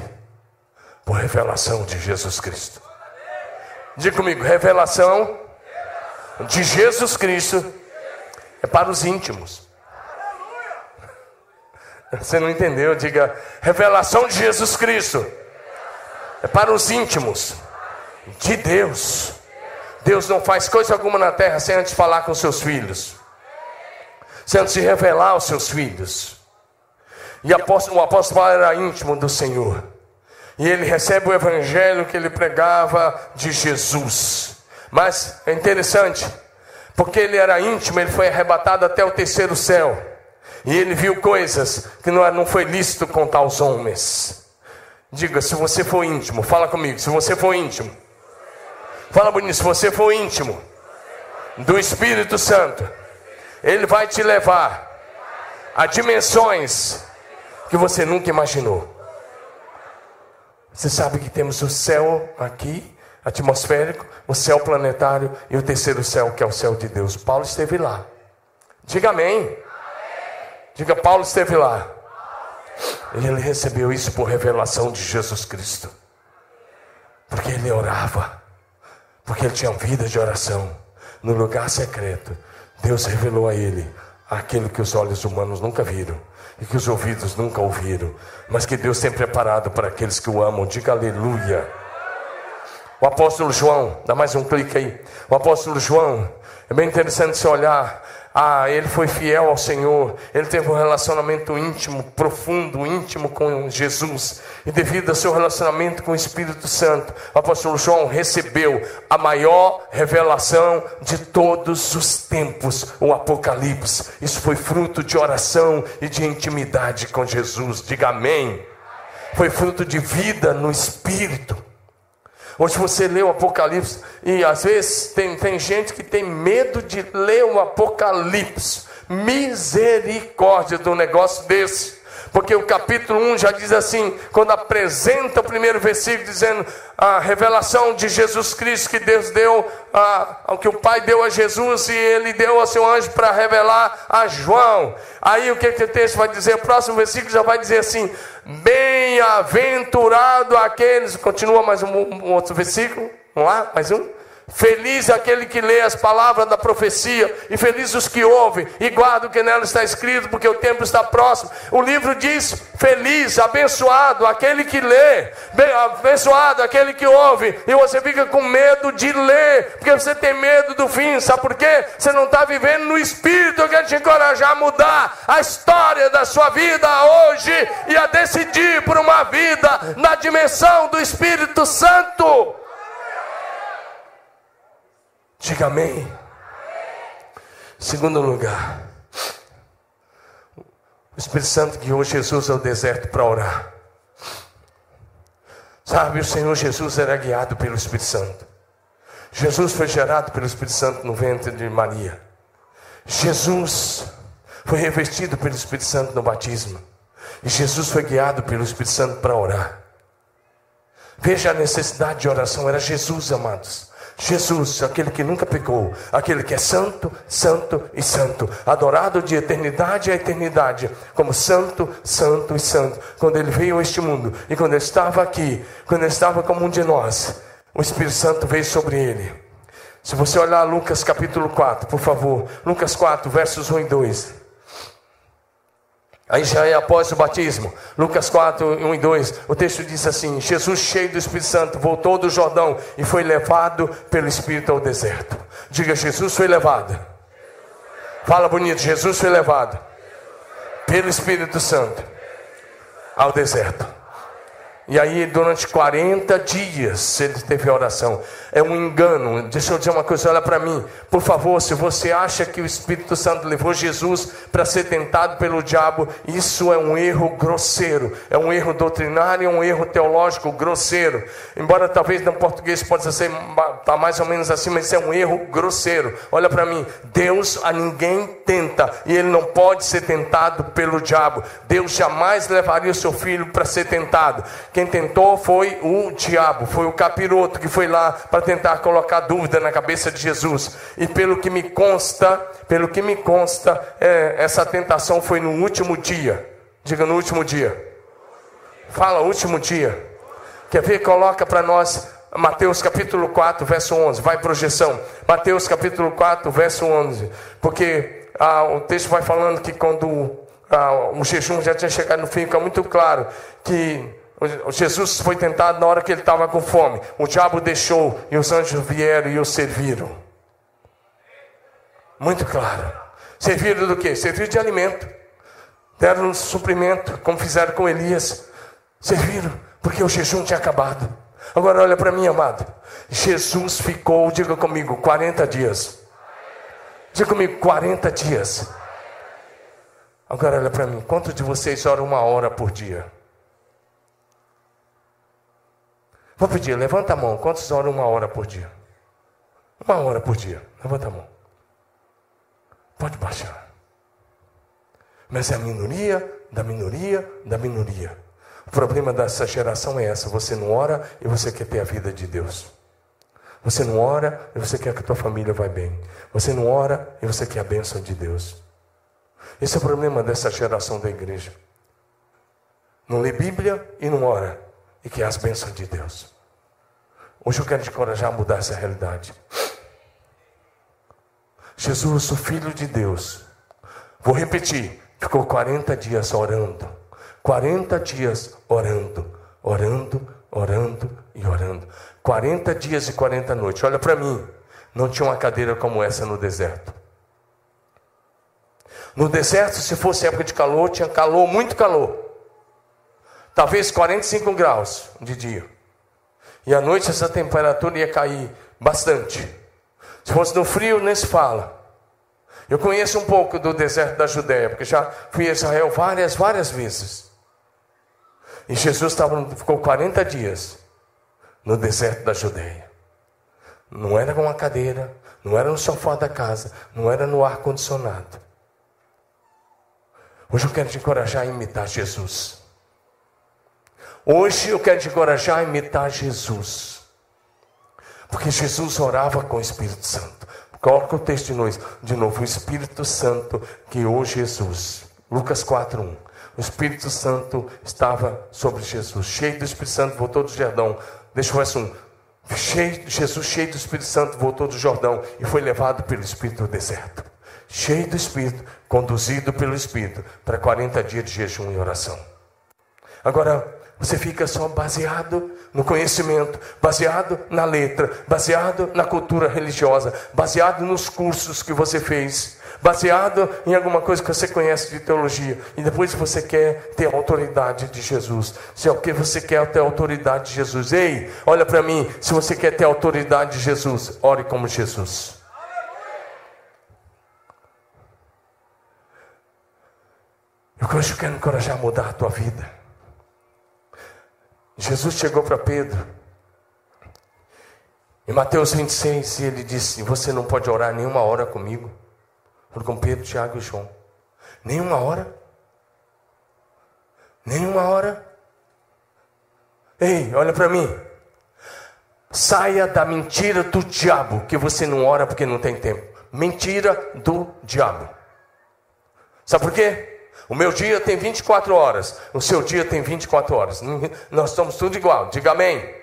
por revelação de Jesus Cristo. Diga comigo: revelação de Jesus Cristo é para os íntimos. Você não entendeu? Diga, revelação de Jesus Cristo. É para os íntimos de Deus. Deus não faz coisa alguma na terra sem antes falar com seus filhos, sem antes revelar aos seus filhos. E o apóstolo Paulo era íntimo do Senhor. E ele recebe o evangelho que ele pregava de Jesus. Mas é interessante, porque ele era íntimo, ele foi arrebatado até o terceiro céu. E ele viu coisas que não, não foi lícito contar aos homens. Diga, se você for íntimo, fala comigo, se você for íntimo. Fala bonito, se você for íntimo do Espírito Santo, ele vai te levar a dimensões que você nunca imaginou. Você sabe que temos o céu aqui, atmosférico, o céu planetário e o terceiro céu, que é o céu de Deus. Paulo esteve lá. Diga amém. Diga, Paulo esteve lá. Ele recebeu isso por revelação de Jesus Cristo. Porque ele orava. Porque ele tinha vida de oração. No lugar secreto, Deus revelou a ele aquilo que os olhos humanos nunca viram e que os ouvidos nunca ouviram, mas que Deus tem preparado para aqueles que o amam. Diga aleluia. O apóstolo João, dá mais um clique aí. O apóstolo João, é bem interessante você olhar ah, ele foi fiel ao Senhor, ele teve um relacionamento íntimo, profundo, íntimo com Jesus, e devido ao seu relacionamento com o Espírito Santo, o apóstolo João recebeu a maior revelação de todos os tempos, o Apocalipse. Isso foi fruto de oração e de intimidade com Jesus. Diga amém. Foi fruto de vida no Espírito. Hoje você lê o Apocalipse e às vezes tem, tem gente que tem medo de ler o Apocalipse. Misericórdia do negócio desse. Porque o capítulo 1 já diz assim, quando apresenta o primeiro versículo dizendo a revelação de Jesus Cristo que Deus deu, a, que o Pai deu a Jesus e ele deu ao seu anjo para revelar a João. Aí o que, que o texto vai dizer? O próximo versículo já vai dizer assim: Bem-aventurado aqueles. Continua mais um, um outro versículo. Vamos lá, mais um. Feliz aquele que lê as palavras da profecia, e feliz os que ouvem e guardam o que nela está escrito, porque o tempo está próximo. O livro diz: feliz, abençoado aquele que lê, abençoado aquele que ouve, e você fica com medo de ler, porque você tem medo do fim, sabe por quê? Você não está vivendo no Espírito. Eu quero te encorajar a mudar a história da sua vida hoje e a decidir por uma vida na dimensão do Espírito Santo. Diga amém. Segundo lugar, o Espírito Santo guiou Jesus ao deserto para orar. Sabe, o Senhor Jesus era guiado pelo Espírito Santo. Jesus foi gerado pelo Espírito Santo no ventre de Maria. Jesus foi revestido pelo Espírito Santo no batismo. E Jesus foi guiado pelo Espírito Santo para orar. Veja a necessidade de oração, era Jesus, amados. Jesus, aquele que nunca pecou, aquele que é santo, santo e santo, adorado de eternidade a eternidade, como santo, santo e santo. Quando ele veio a este mundo e quando ele estava aqui, quando ele estava como um de nós, o Espírito Santo veio sobre ele. Se você olhar Lucas capítulo 4, por favor, Lucas 4, versos 1 e 2. Aí já é após o batismo, Lucas 4, 1 e 2, o texto diz assim: Jesus, cheio do Espírito Santo, voltou do Jordão e foi levado pelo Espírito ao deserto. Diga, Jesus foi levado. Fala bonito, Jesus foi levado pelo Espírito Santo ao deserto. E aí, durante 40 dias, ele teve oração. É um engano. Deixa eu dizer uma coisa, olha para mim. Por favor, se você acha que o Espírito Santo levou Jesus para ser tentado pelo diabo, isso é um erro grosseiro. É um erro doutrinário, é um erro teológico grosseiro. Embora talvez no português possa ser tá mais ou menos assim, mas isso é um erro grosseiro. Olha para mim. Deus a ninguém tenta e ele não pode ser tentado pelo diabo. Deus jamais levaria o seu filho para ser tentado. Quem tentou foi o diabo, foi o capiroto que foi lá para tentar colocar dúvida na cabeça de Jesus. E pelo que me consta, pelo que me consta, é, essa tentação foi no último dia. Diga no último dia. Fala, último dia. Quer ver? Coloca para nós Mateus capítulo 4, verso 11. Vai projeção. Mateus capítulo 4, verso 11. Porque ah, o texto vai falando que quando ah, o jejum já tinha chegado no fim, fica muito claro que Jesus foi tentado na hora que ele estava com fome. O diabo deixou e os anjos vieram e o serviram. Muito claro. Serviram do que? Serviram de alimento. Deram um suprimento, como fizeram com Elias. Serviram, porque o jejum tinha acabado. Agora olha para mim, amado. Jesus ficou, diga comigo, 40 dias. Diga comigo, 40 dias. Agora olha para mim, quantos de vocês oram uma hora por dia? Vou pedir, levanta a mão. Quantos oram uma hora por dia? Uma hora por dia. Levanta a mão. Pode baixar. Mas é a minoria, da minoria, da minoria. O problema dessa geração é essa: você não ora e você quer ter a vida de Deus. Você não ora e você quer que a tua família vá bem. Você não ora e você quer a bênção de Deus. Esse é o problema dessa geração da igreja. Não lê Bíblia e não ora. E quer as bênçãos de Deus. Hoje eu quero te encorajar a mudar essa realidade. Jesus, o Filho de Deus, vou repetir, ficou 40 dias orando. 40 dias orando, orando, orando e orando. 40 dias e 40 noites. Olha para mim, não tinha uma cadeira como essa no deserto. No deserto, se fosse época de calor, tinha calor, muito calor. Talvez 45 graus de dia. E à noite essa temperatura ia cair bastante. Se fosse no frio, nem se fala. Eu conheço um pouco do deserto da Judéia, porque já fui a Israel várias, várias vezes. E Jesus estava, ficou 40 dias no deserto da Judéia. Não era com uma cadeira, não era no sofá da casa, não era no ar condicionado. Hoje eu quero te encorajar a imitar Jesus. Hoje eu quero te encorajar a imitar Jesus. Porque Jesus orava com o Espírito Santo. Coloca o texto de novo, de novo. O Espírito Santo guiou Jesus. Lucas 4:1. O Espírito Santo estava sobre Jesus. Cheio do Espírito Santo, voltou do Jordão. Deixa eu ver um. Cheio, Jesus, cheio do Espírito Santo, voltou do Jordão e foi levado pelo Espírito ao deserto cheio do Espírito, conduzido pelo Espírito, para 40 dias de jejum e oração. Agora, você fica só baseado no conhecimento, baseado na letra, baseado na cultura religiosa, baseado nos cursos que você fez, baseado em alguma coisa que você conhece de teologia, e depois você quer ter a autoridade de Jesus. Se é o que você quer ter a autoridade de Jesus, ei, olha para mim, se você quer ter a autoridade de Jesus, ore como Jesus. Eu hoje quero encorajar a mudar a tua vida. Jesus chegou para Pedro. Em Mateus 26, ele disse: Você não pode orar nenhuma hora comigo. Com Pedro, Tiago e João. Nenhuma hora? Nenhuma hora? Ei, olha para mim. Saia da mentira do diabo que você não ora porque não tem tempo. Mentira do diabo. Sabe por quê? O meu dia tem 24 horas, o seu dia tem 24 horas. Nós estamos tudo igual. Diga amém.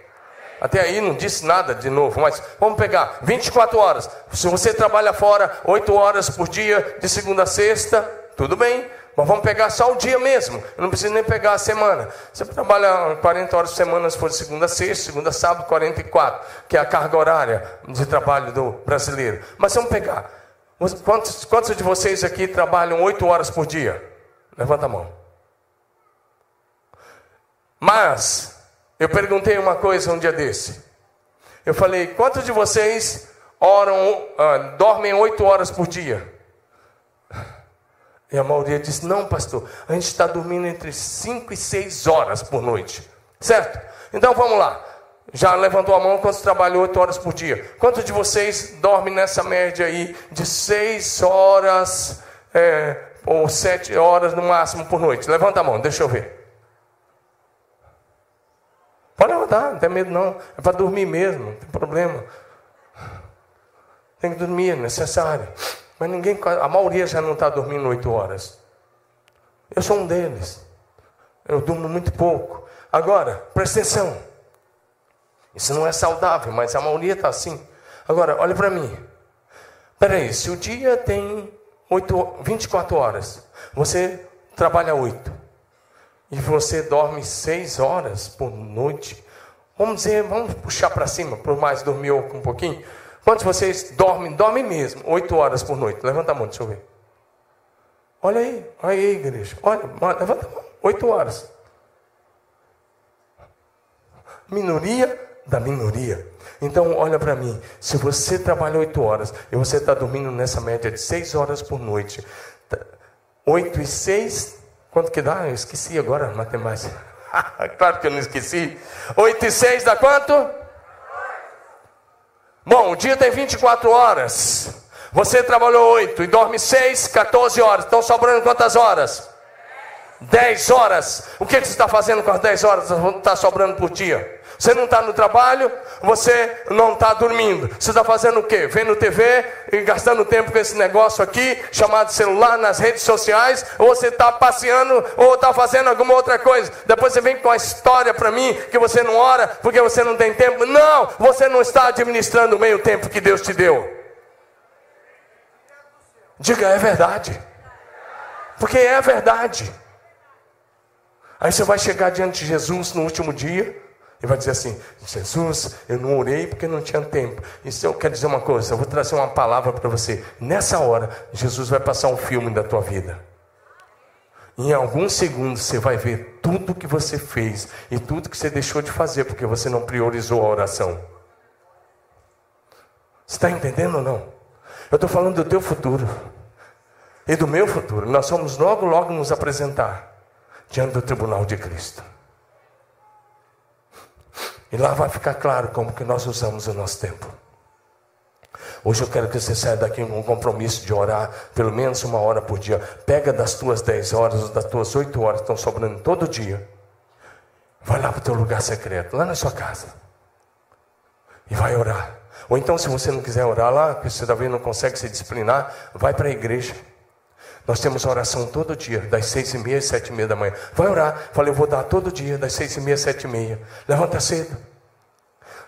Até aí não disse nada de novo, mas vamos pegar 24 horas. Se você trabalha fora 8 horas por dia, de segunda a sexta, tudo bem. Mas vamos pegar só o dia mesmo. Eu não preciso nem pegar a semana. Você trabalha 40 horas por semana, se for de segunda a sexta, segunda a sábado, 44, que é a carga horária de trabalho do brasileiro. Mas vamos pegar. Quantos, quantos de vocês aqui trabalham 8 horas por dia? Levanta a mão. Mas, eu perguntei uma coisa um dia desse. Eu falei: quantos de vocês oram, uh, dormem oito horas por dia? E a maioria disse: não, pastor, a gente está dormindo entre cinco e seis horas por noite. Certo? Então vamos lá. Já levantou a mão quantos trabalham oito horas por dia? Quantos de vocês dormem nessa média aí de seis horas é, ou sete horas no máximo por noite? Levanta a mão, deixa eu ver. Pode levantar, não tem medo não. É para dormir mesmo, não tem problema. Tem que dormir, é necessário. Mas ninguém, a maioria já não está dormindo oito horas. Eu sou um deles. Eu durmo muito pouco. Agora, presta atenção. Isso não é saudável, mas a maioria está assim. Agora, olha para mim. Peraí, se o dia tem 8, 24 horas. Você trabalha oito e você dorme seis horas por noite, vamos dizer, vamos puxar para cima, por mais dormir um pouquinho. Quantos de vocês dormem, dormem mesmo, oito horas por noite? Levanta a mão, deixa eu ver. Olha aí, olha aí, igreja. Olha, levanta a mão, oito horas. Minoria da minoria. Então, olha para mim: se você trabalha oito horas e você está dormindo nessa média de seis horas por noite, oito e seis, quanto que dá? Eu esqueci agora matemática. claro que eu não esqueci. Oito e seis dá quanto? Bom, o dia tem 24 horas. Você trabalhou oito e dorme seis, 14 horas. Estão sobrando quantas horas? 10 horas. O que, que você está fazendo com as 10 horas que está sobrando por dia? Você não está no trabalho, você não está dormindo. Você está fazendo o quê? Vendo TV e gastando tempo com esse negócio aqui, chamado celular, nas redes sociais, ou você está passeando, ou está fazendo alguma outra coisa. Depois você vem com a história para mim que você não ora porque você não tem tempo. Não, você não está administrando bem o tempo que Deus te deu. Diga, é verdade. Porque é verdade. Aí você vai chegar diante de Jesus no último dia e vai dizer assim: Jesus, eu não orei porque não tinha tempo. Isso eu quero dizer uma coisa, eu vou trazer uma palavra para você. Nessa hora, Jesus vai passar um filme da tua vida. Em alguns segundos você vai ver tudo que você fez e tudo que você deixou de fazer porque você não priorizou a oração. Você está entendendo ou não? Eu estou falando do teu futuro e do meu futuro. Nós vamos logo, logo nos apresentar diante do tribunal de Cristo. E lá vai ficar claro como que nós usamos o nosso tempo. Hoje eu quero que você saia daqui com um compromisso de orar pelo menos uma hora por dia. Pega das tuas 10 horas, das tuas 8 horas que estão sobrando todo dia. Vai lá para o teu lugar secreto, lá na sua casa. E vai orar. Ou então, se você não quiser orar lá, porque você talvez não consegue se disciplinar, vai para a igreja. Nós temos oração todo dia, das seis e meia às sete e meia da manhã. Vai orar. Falei, eu vou dar todo dia, das seis e meia às sete e meia. Levanta cedo.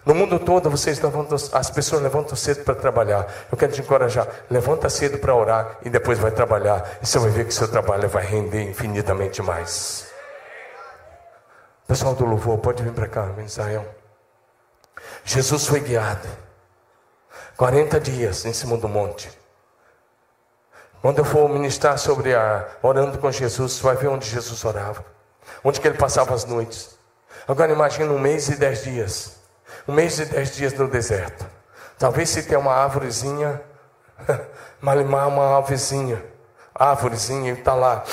No mundo todo, vocês levantam, as pessoas levantam cedo para trabalhar. Eu quero te encorajar. Levanta cedo para orar e depois vai trabalhar. E você vai ver que seu trabalho vai render infinitamente mais. Pessoal do louvor, pode vir para cá, Israel. Jesus foi guiado. 40 dias em cima do monte. Quando eu for ministrar sobre a orando com Jesus, você vai ver onde Jesus orava, onde que ele passava as noites. Agora imagine um mês e dez dias, um mês e dez dias no deserto. Talvez se tem uma árvorezinha, malimar uma árvorezinha, árvorezinha, ele está lá,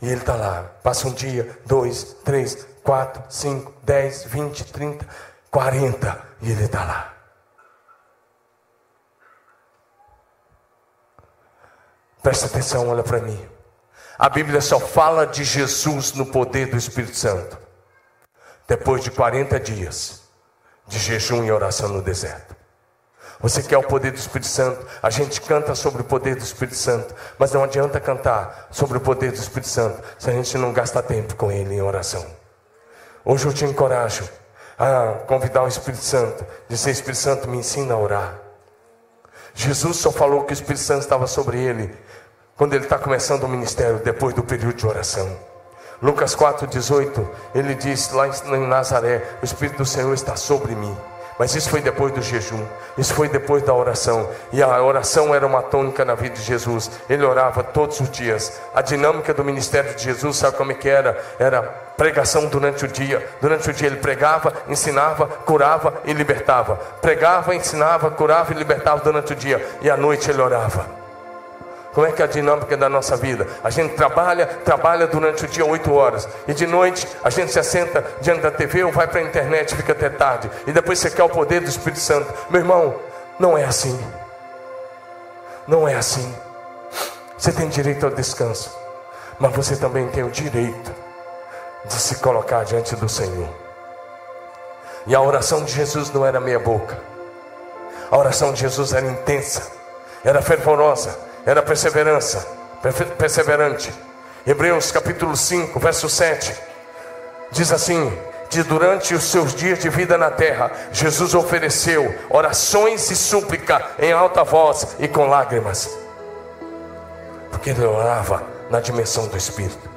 e ele está lá. Passa um dia, dois, três, quatro, cinco, dez, vinte, trinta, quarenta, e ele está lá. Presta atenção, olha para mim. A Bíblia só fala de Jesus no poder do Espírito Santo. Depois de 40 dias de jejum e oração no deserto. Você quer o poder do Espírito Santo? A gente canta sobre o poder do Espírito Santo, mas não adianta cantar sobre o poder do Espírito Santo se a gente não gasta tempo com Ele em oração. Hoje eu te encorajo a convidar o Espírito Santo, dizer: Espírito Santo, me ensina a orar. Jesus só falou que o Espírito Santo estava sobre ele quando ele está começando o ministério, depois do período de oração. Lucas 4,18, ele diz lá em Nazaré: O Espírito do Senhor está sobre mim. Mas isso foi depois do jejum, isso foi depois da oração. E a oração era uma tônica na vida de Jesus. Ele orava todos os dias. A dinâmica do ministério de Jesus, sabe como é que era? Era pregação durante o dia. Durante o dia ele pregava, ensinava, curava e libertava. Pregava, ensinava, curava e libertava durante o dia. E à noite ele orava. Como é que é a dinâmica da nossa vida? A gente trabalha, trabalha durante o dia oito horas. E de noite a gente se assenta diante da TV ou vai para a internet, fica até tarde. E depois você quer o poder do Espírito Santo. Meu irmão, não é assim. Não é assim. Você tem direito ao descanso. Mas você também tem o direito de se colocar diante do Senhor. E a oração de Jesus não era meia boca. A oração de Jesus era intensa, era fervorosa era perseverança, perseverante. Hebreus capítulo 5, verso 7, diz assim: de durante os seus dias de vida na terra, Jesus ofereceu orações e súplica em alta voz e com lágrimas, porque ele orava na dimensão do Espírito.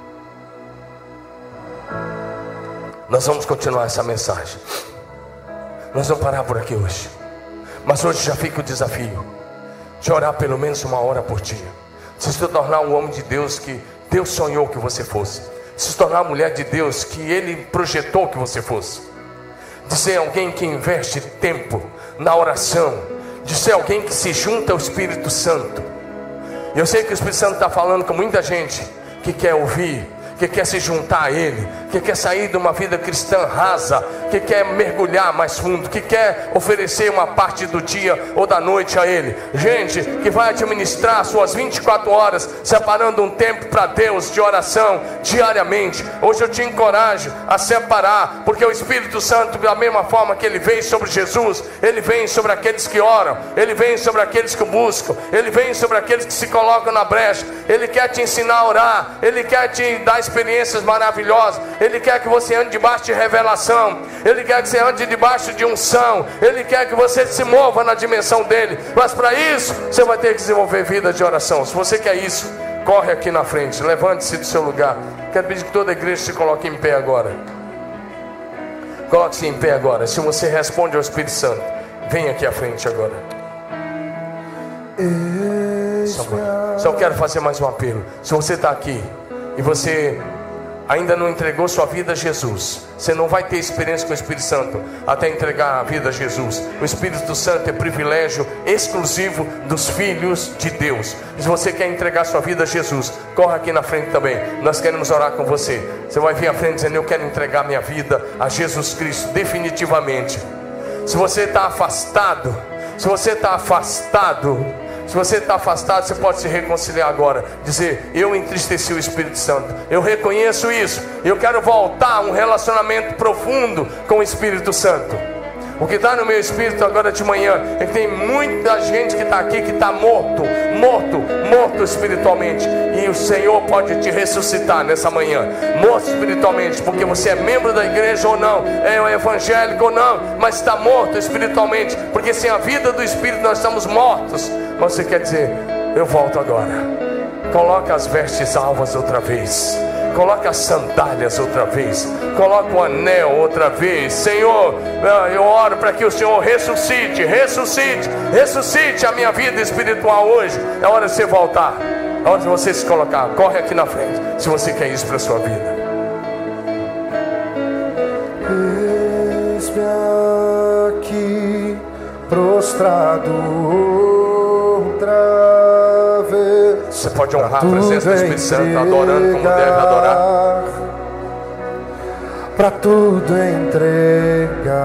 Nós vamos continuar essa mensagem. Nós vamos parar por aqui hoje, mas hoje já fica o desafio de orar pelo menos uma hora por dia. Se se tornar um homem de Deus que Deus sonhou que você fosse. Se tornar uma mulher de Deus que Ele projetou que você fosse. De ser alguém que investe tempo na oração. De ser alguém que se junta ao Espírito Santo. Eu sei que o Espírito Santo está falando com muita gente que quer ouvir que quer se juntar a Ele, que quer sair de uma vida cristã rasa, que quer mergulhar mais fundo, que quer oferecer uma parte do dia ou da noite a Ele. Gente que vai administrar suas 24 horas, separando um tempo para Deus de oração diariamente. Hoje eu te encorajo a separar, porque o Espírito Santo, da mesma forma que ele vem sobre Jesus, ele vem sobre aqueles que oram, ele vem sobre aqueles que buscam, ele vem sobre aqueles que se colocam na brecha. Ele quer te ensinar a orar, ele quer te dar experiências maravilhosas. Ele quer que você ande debaixo de revelação. Ele quer que você ande debaixo de unção. Ele quer que você se mova na dimensão dele. Mas para isso, você vai ter que desenvolver vida de oração. Se você quer isso, corre aqui na frente. Levante-se do seu lugar. Quero pedir que toda a igreja se coloque em pé agora. Coloque-se em pé agora. Se você responde ao Espírito Santo, vem aqui à frente agora. Só, só quero fazer mais um apelo. Se você está aqui e você ainda não entregou sua vida a Jesus, você não vai ter experiência com o Espírito Santo até entregar a vida a Jesus. O Espírito Santo é privilégio exclusivo dos filhos de Deus. Se você quer entregar sua vida a Jesus, corra aqui na frente também. Nós queremos orar com você. Você vai vir à frente dizendo: Eu quero entregar minha vida a Jesus Cristo definitivamente. Se você está afastado, se você está afastado, se você está afastado, você pode se reconciliar agora. Dizer: Eu entristeci o Espírito Santo. Eu reconheço isso. Eu quero voltar a um relacionamento profundo com o Espírito Santo. O que está no meu espírito agora de manhã é que tem muita gente que está aqui que está morto, morto, morto espiritualmente. E o Senhor pode te ressuscitar nessa manhã, morto espiritualmente, porque você é membro da igreja ou não, é evangélico ou não, mas está morto espiritualmente, porque sem a vida do Espírito nós estamos mortos. Mas você quer dizer, eu volto agora. Coloca as vestes alvas outra vez. Coloca as sandálias outra vez. Coloca o anel outra vez. Senhor, ah, eu oro para que o Senhor ressuscite, ressuscite, ressuscite a minha vida espiritual hoje. É hora de você voltar. É hora de você se colocar. Corre aqui na frente. Se você quer isso para sua vida. Eis-me aqui prostrado você pode honrar a presença do Espírito Santo adorando como deve adorar. Para tudo entregar.